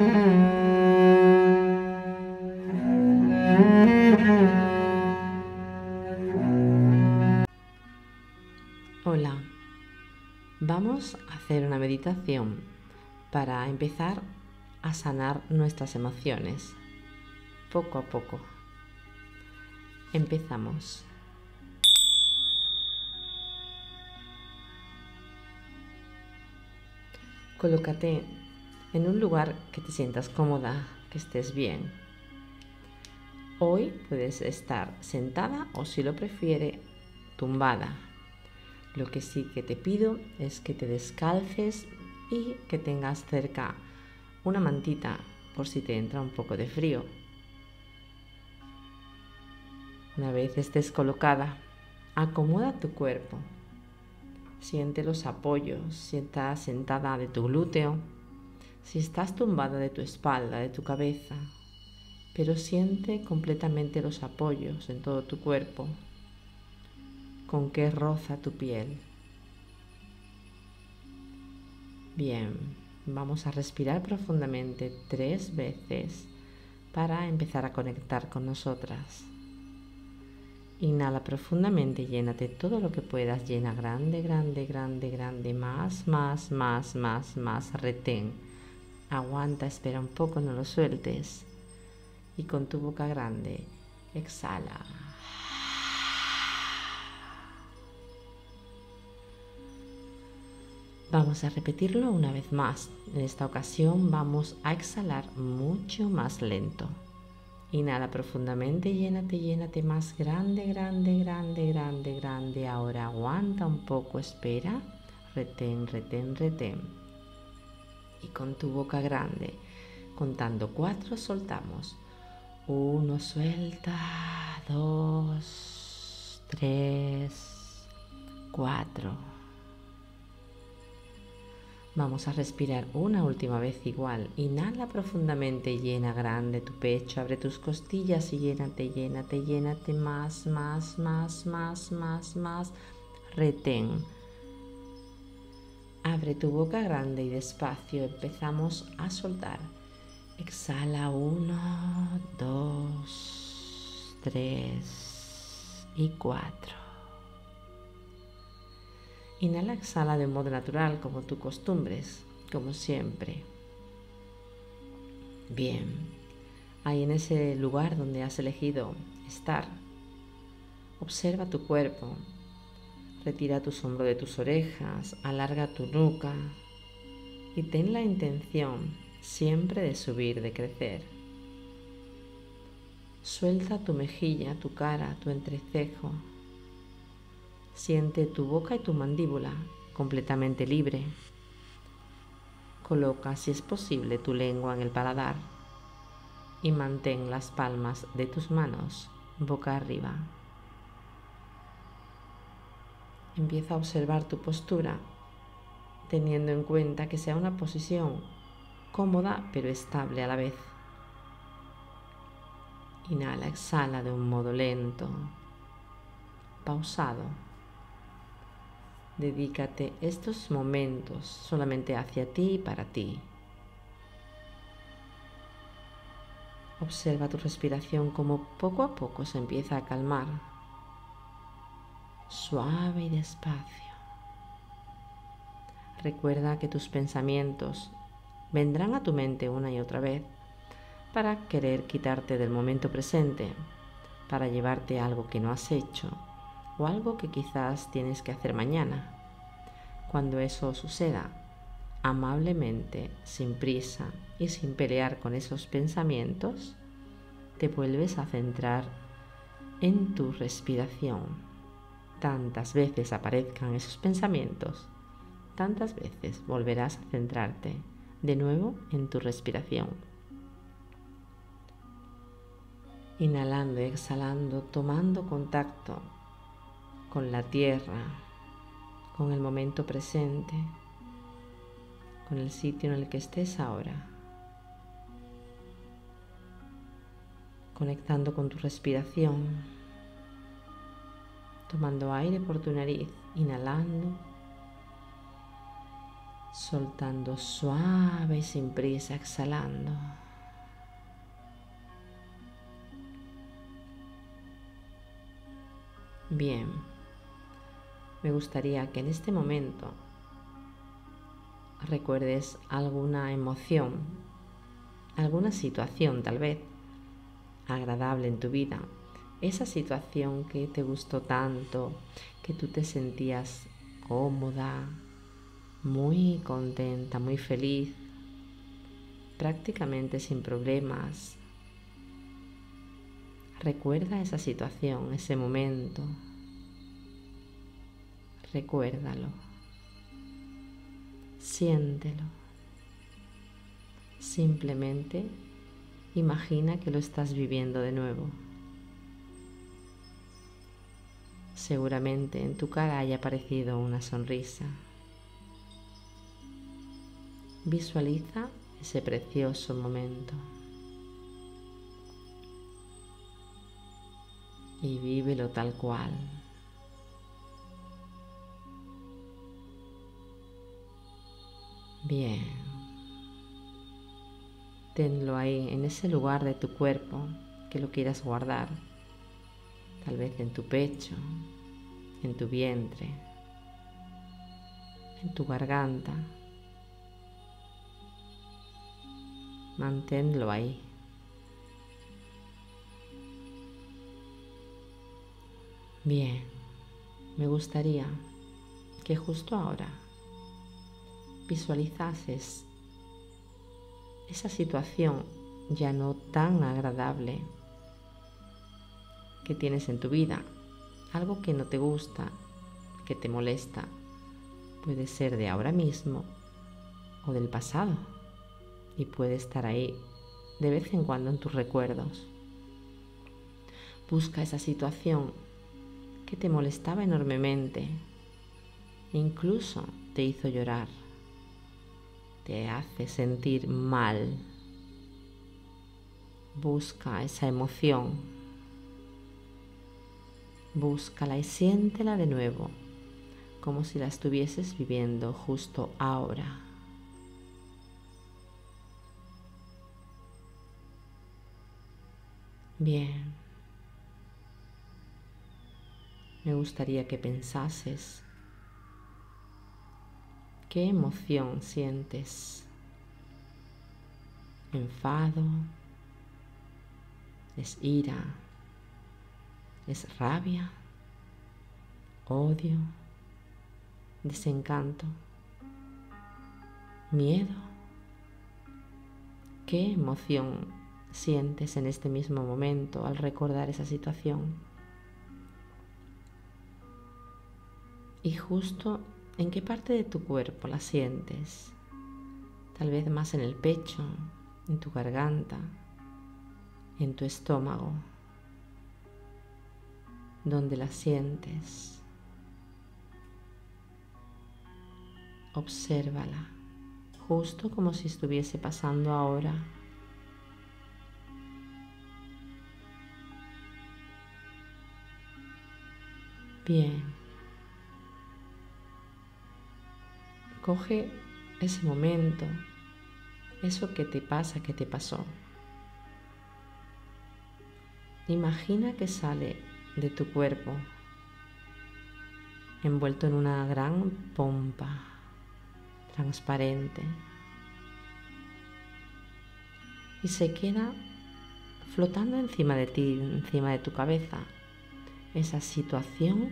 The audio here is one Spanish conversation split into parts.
Hola, vamos a hacer una meditación para empezar a sanar nuestras emociones poco a poco. Empezamos. Colócate en un lugar que te sientas cómoda, que estés bien. Hoy puedes estar sentada o si lo prefiere, tumbada. Lo que sí que te pido es que te descalces y que tengas cerca una mantita por si te entra un poco de frío. Una vez estés colocada, acomoda tu cuerpo. Siente los apoyos, si estás sentada de tu glúteo, si estás tumbada de tu espalda, de tu cabeza, pero siente completamente los apoyos en todo tu cuerpo, con qué roza tu piel. Bien, vamos a respirar profundamente tres veces para empezar a conectar con nosotras. Inhala profundamente, llénate todo lo que puedas, llena grande, grande, grande, grande, más, más, más, más, más, retén. Aguanta, espera un poco, no lo sueltes. Y con tu boca grande, exhala. Vamos a repetirlo una vez más. En esta ocasión vamos a exhalar mucho más lento. Inhala profundamente, llénate, llénate más grande, grande, grande, grande, grande. Ahora aguanta un poco, espera. Retén, retén, retén. Y con tu boca grande, contando cuatro, soltamos. Uno, suelta. Dos, tres, cuatro. Vamos a respirar una última vez igual. Inhala profundamente, llena grande tu pecho, abre tus costillas y llénate, llénate, llénate más, más, más, más, más, más. Retén. Abre tu boca grande y despacio empezamos a soltar. Exhala uno, dos, tres y cuatro. Inhala, exhala de modo natural, como tú costumbres, como siempre. Bien, ahí en ese lugar donde has elegido estar, observa tu cuerpo, retira tu hombros de tus orejas, alarga tu nuca y ten la intención siempre de subir, de crecer. Suelta tu mejilla, tu cara, tu entrecejo, Siente tu boca y tu mandíbula completamente libre. Coloca, si es posible, tu lengua en el paladar y mantén las palmas de tus manos boca arriba. Empieza a observar tu postura, teniendo en cuenta que sea una posición cómoda pero estable a la vez. Inhala, exhala de un modo lento, pausado. Dedícate estos momentos solamente hacia ti y para ti. Observa tu respiración como poco a poco se empieza a calmar, suave y despacio. Recuerda que tus pensamientos vendrán a tu mente una y otra vez para querer quitarte del momento presente, para llevarte algo que no has hecho o algo que quizás tienes que hacer mañana. Cuando eso suceda, amablemente, sin prisa y sin pelear con esos pensamientos, te vuelves a centrar en tu respiración. Tantas veces aparezcan esos pensamientos, tantas veces volverás a centrarte de nuevo en tu respiración. Inhalando y exhalando, tomando contacto con la tierra, con el momento presente, con el sitio en el que estés ahora. Conectando con tu respiración, tomando aire por tu nariz, inhalando soltando suave y sin prisa, exhalando. Bien, me gustaría que en este momento recuerdes alguna emoción, alguna situación tal vez agradable en tu vida, esa situación que te gustó tanto, que tú te sentías cómoda, muy contenta, muy feliz, prácticamente sin problemas. Recuerda esa situación, ese momento. Recuérdalo. Siéntelo. Simplemente imagina que lo estás viviendo de nuevo. Seguramente en tu cara haya aparecido una sonrisa. Visualiza ese precioso momento. Y vívelo tal cual. Bien. Tenlo ahí, en ese lugar de tu cuerpo que lo quieras guardar. Tal vez en tu pecho, en tu vientre, en tu garganta Manténlo ahí. Bien, me gustaría que justo ahora visualizases esa situación ya no tan agradable que tienes en tu vida, algo que no te gusta, que te molesta, puede ser de ahora mismo o del pasado y puede estar ahí de vez en cuando en tus recuerdos. Busca esa situación que te molestaba enormemente, incluso te hizo llorar, te hace sentir mal. Busca esa emoción, búscala y siéntela de nuevo, como si la estuvieses viviendo justo ahora. Bien. Me gustaría que pensases qué emoción sientes. Enfado, es ira, es rabia, odio, desencanto, miedo. ¿Qué emoción sientes en este mismo momento al recordar esa situación. Y justo en qué parte de tu cuerpo la sientes. Tal vez más en el pecho, en tu garganta, en tu estómago. Donde la sientes. Obsérvala, justo como si estuviese pasando ahora Bien. Coge ese momento, eso que te pasa, que te pasó. Imagina que sale de tu cuerpo envuelto en una gran pompa transparente y se queda flotando encima de ti, encima de tu cabeza esa situación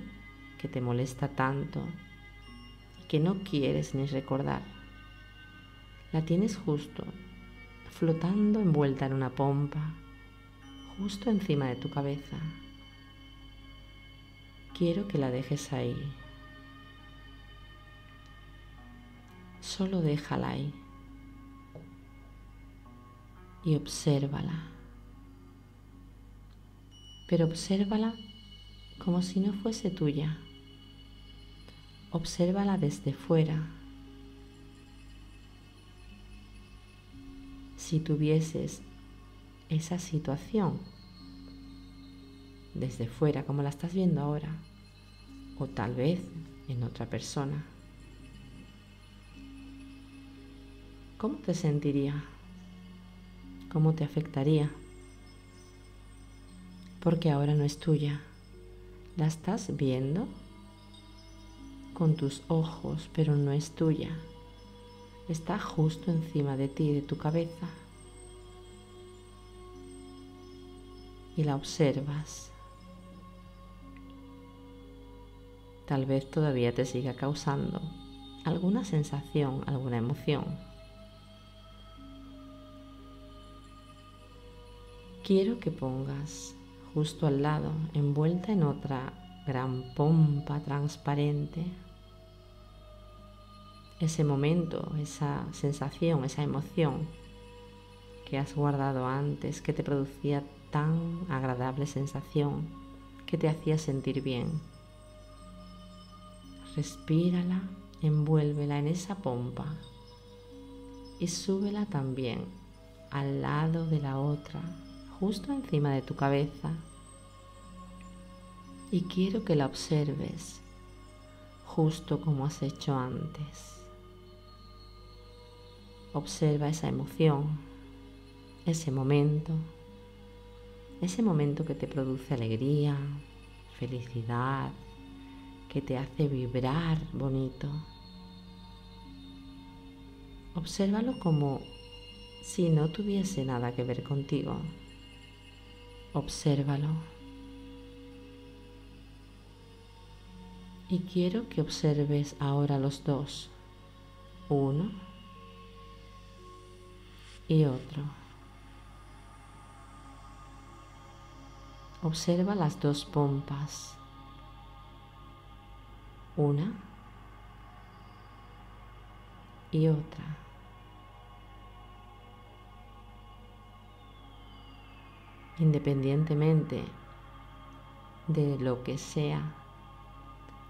que te molesta tanto y que no quieres ni recordar. La tienes justo, flotando envuelta en una pompa, justo encima de tu cabeza. Quiero que la dejes ahí. Solo déjala ahí y obsérvala. Pero obsérvala como si no fuese tuya. Obsérvala desde fuera. Si tuvieses esa situación desde fuera, como la estás viendo ahora, o tal vez en otra persona, ¿cómo te sentiría? ¿Cómo te afectaría? Porque ahora no es tuya. La estás viendo con tus ojos, pero no es tuya. Está justo encima de ti, de tu cabeza. Y la observas. Tal vez todavía te siga causando alguna sensación, alguna emoción. Quiero que pongas justo al lado, envuelta en otra gran pompa transparente, ese momento, esa sensación, esa emoción que has guardado antes, que te producía tan agradable sensación, que te hacía sentir bien. Respírala, envuélvela en esa pompa y súbela también al lado de la otra, justo encima de tu cabeza. Y quiero que la observes justo como has hecho antes. Observa esa emoción, ese momento, ese momento que te produce alegría, felicidad, que te hace vibrar bonito. Obsérvalo como si no tuviese nada que ver contigo. Obsérvalo. Y quiero que observes ahora los dos. Uno y otro. Observa las dos pompas. Una y otra. Independientemente de lo que sea,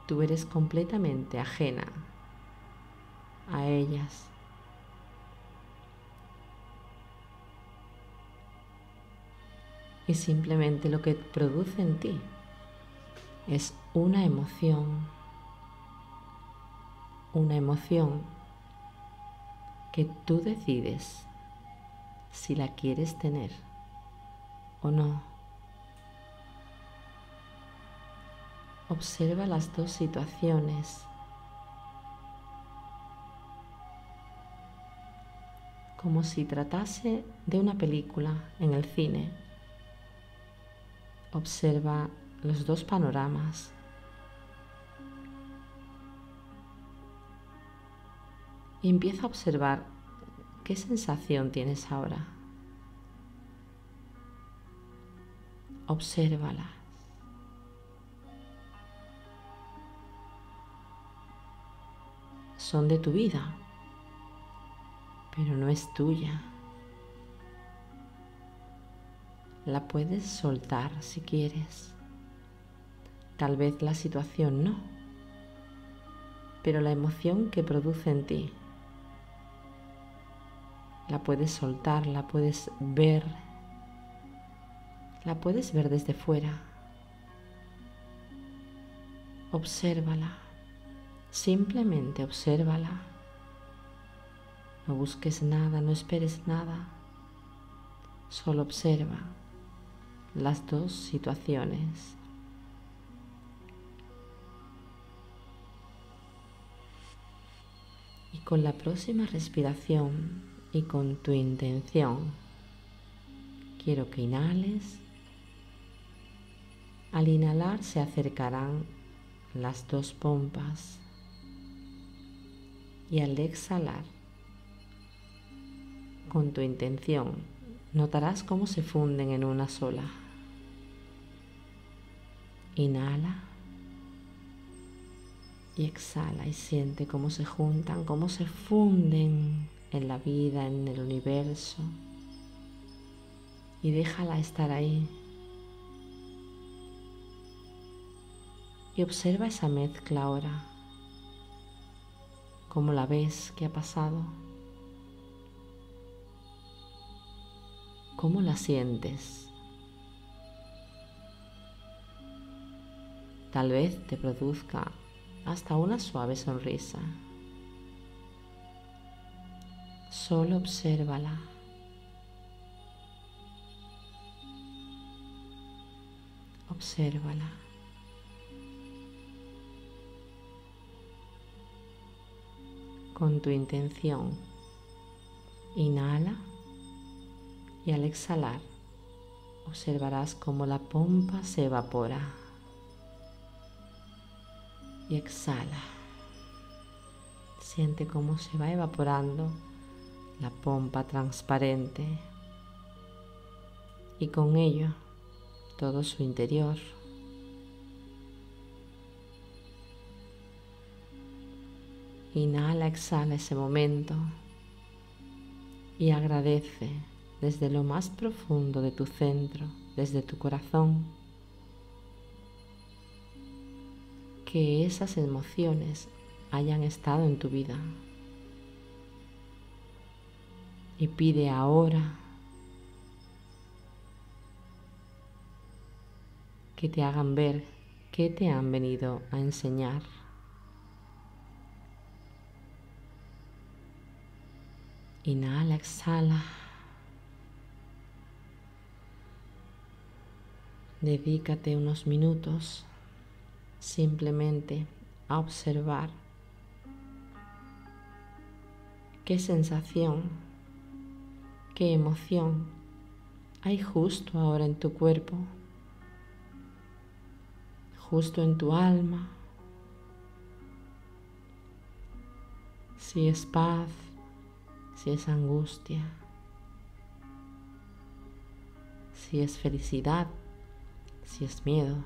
tú eres completamente ajena a ellas. y simplemente lo que produce en ti es una emoción, una emoción que tú decides si la quieres tener o no. Observa las dos situaciones. como si tratase de una película en el cine Observa los dos panoramas. Y empieza a observar qué sensación tienes ahora. Obsérvalas. Son de tu vida, pero no es tuya. la puedes soltar si quieres. Tal vez la situación no, pero la emoción que produce en ti la puedes soltar, la puedes ver, la puedes ver desde fuera. Obsérvala, simplemente obsérvala. No busques nada, no esperes nada, solo observa las dos situaciones. Y con la próxima respiración y con tu intención, quiero que inhales. Al inhalar se acercarán las dos pompas y al exhalar, con tu intención, notarás cómo se funden en una sola. Inhala y exhala y siente cómo se juntan, cómo se funden en la vida, en el universo. Y déjala estar ahí. Y observa esa mezcla ahora. ¿Cómo la ves? ¿Qué ha pasado? ¿Cómo la sientes? Tal vez te produzca hasta una suave sonrisa. Solo obsérvala. Obsérvala. Con tu intención, inhala y al exhalar observarás cómo la pompa se evapora y exhala. Siente cómo se va evaporando la pompa transparente y con ello todo su interior. Inhala, exhala ese momento y agradece desde lo más profundo de tu centro, desde tu corazón, que esas emociones hayan estado en tu vida. Y pide ahora que te hagan ver qué te han venido a enseñar. Inhala, exhala. Dedícate unos minutos simplemente a observar qué sensación, qué emoción hay justo ahora en tu cuerpo, justo en tu alma, si es paz, si es angustia, si es felicidad, si es miedo.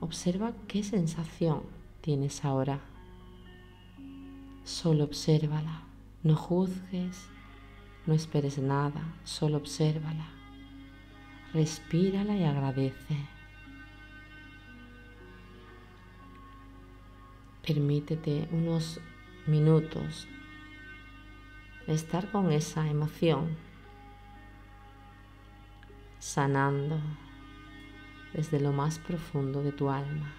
Observa qué sensación tienes ahora. Solo obsérvala, no juzgues, no esperes nada, solo obsérvala. Respírala y agradece. Permítete unos minutos estar con esa emoción, sanando desde lo más profundo de tu alma.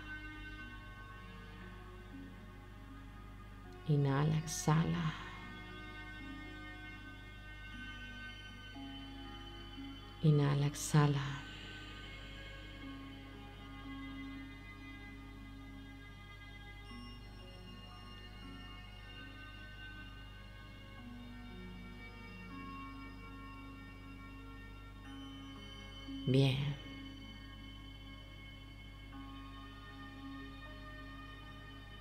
Inhala, exhala. Inhala, exhala. Bien.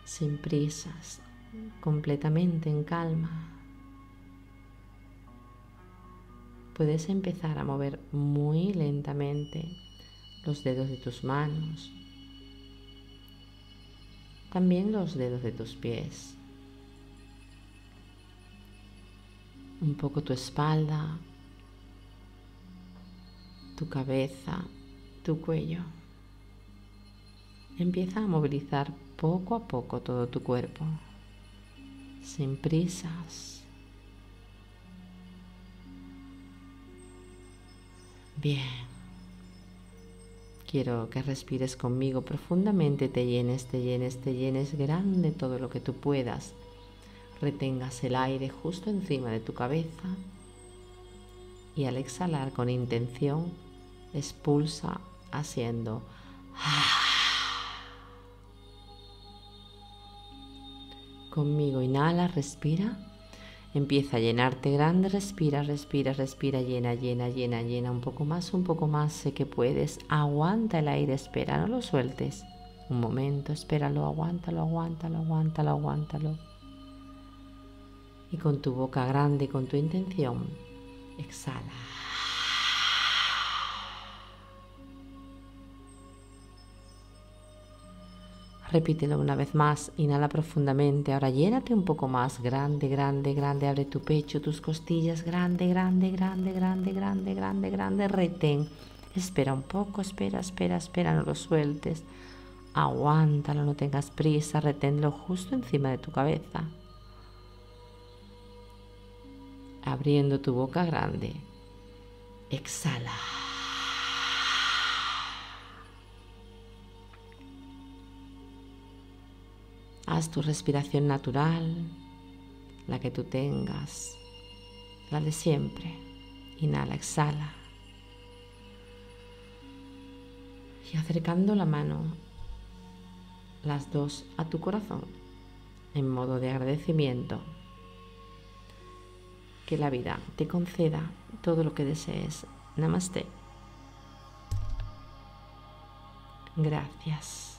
sin prisas, completamente en calma. Puedes empezar a mover muy lentamente los dedos de tus manos, también los dedos de tus pies, un poco tu espalda, tu cabeza, tu cuello. Empieza a movilizar poco a poco todo tu cuerpo, sin prisas. Bien. Quiero que respires conmigo profundamente, te llenes, te llenes, te llenes grande todo lo que tú puedas. Retengas el aire justo encima de tu cabeza y al exhalar con intención expulsa haciendo Conmigo inhala, respira. Empieza a llenarte grande, respira, respira, respira, llena, llena, llena, llena. Un poco más, un poco más. Sé que puedes. Aguanta el aire, espera, no lo sueltes. Un momento, espéralo, aguántalo, aguántalo, aguántalo, aguántalo. Y con tu boca grande, con tu intención, exhala. Repítelo una vez más, inhala profundamente, ahora llénate un poco más, grande, grande, grande, abre tu pecho, tus costillas, grande, grande, grande, grande, grande, grande, grande, retén, espera un poco, espera, espera, espera, no lo sueltes, aguántalo, no tengas prisa, reténlo justo encima de tu cabeza. Abriendo tu boca grande, exhala. Haz tu respiración natural, la que tú tengas. la de siempre. Inhala, exhala. Y acercando la mano, las dos a tu corazón, en modo de agradecimiento. Que la vida te conceda todo lo que desees. Namaste. Gracias.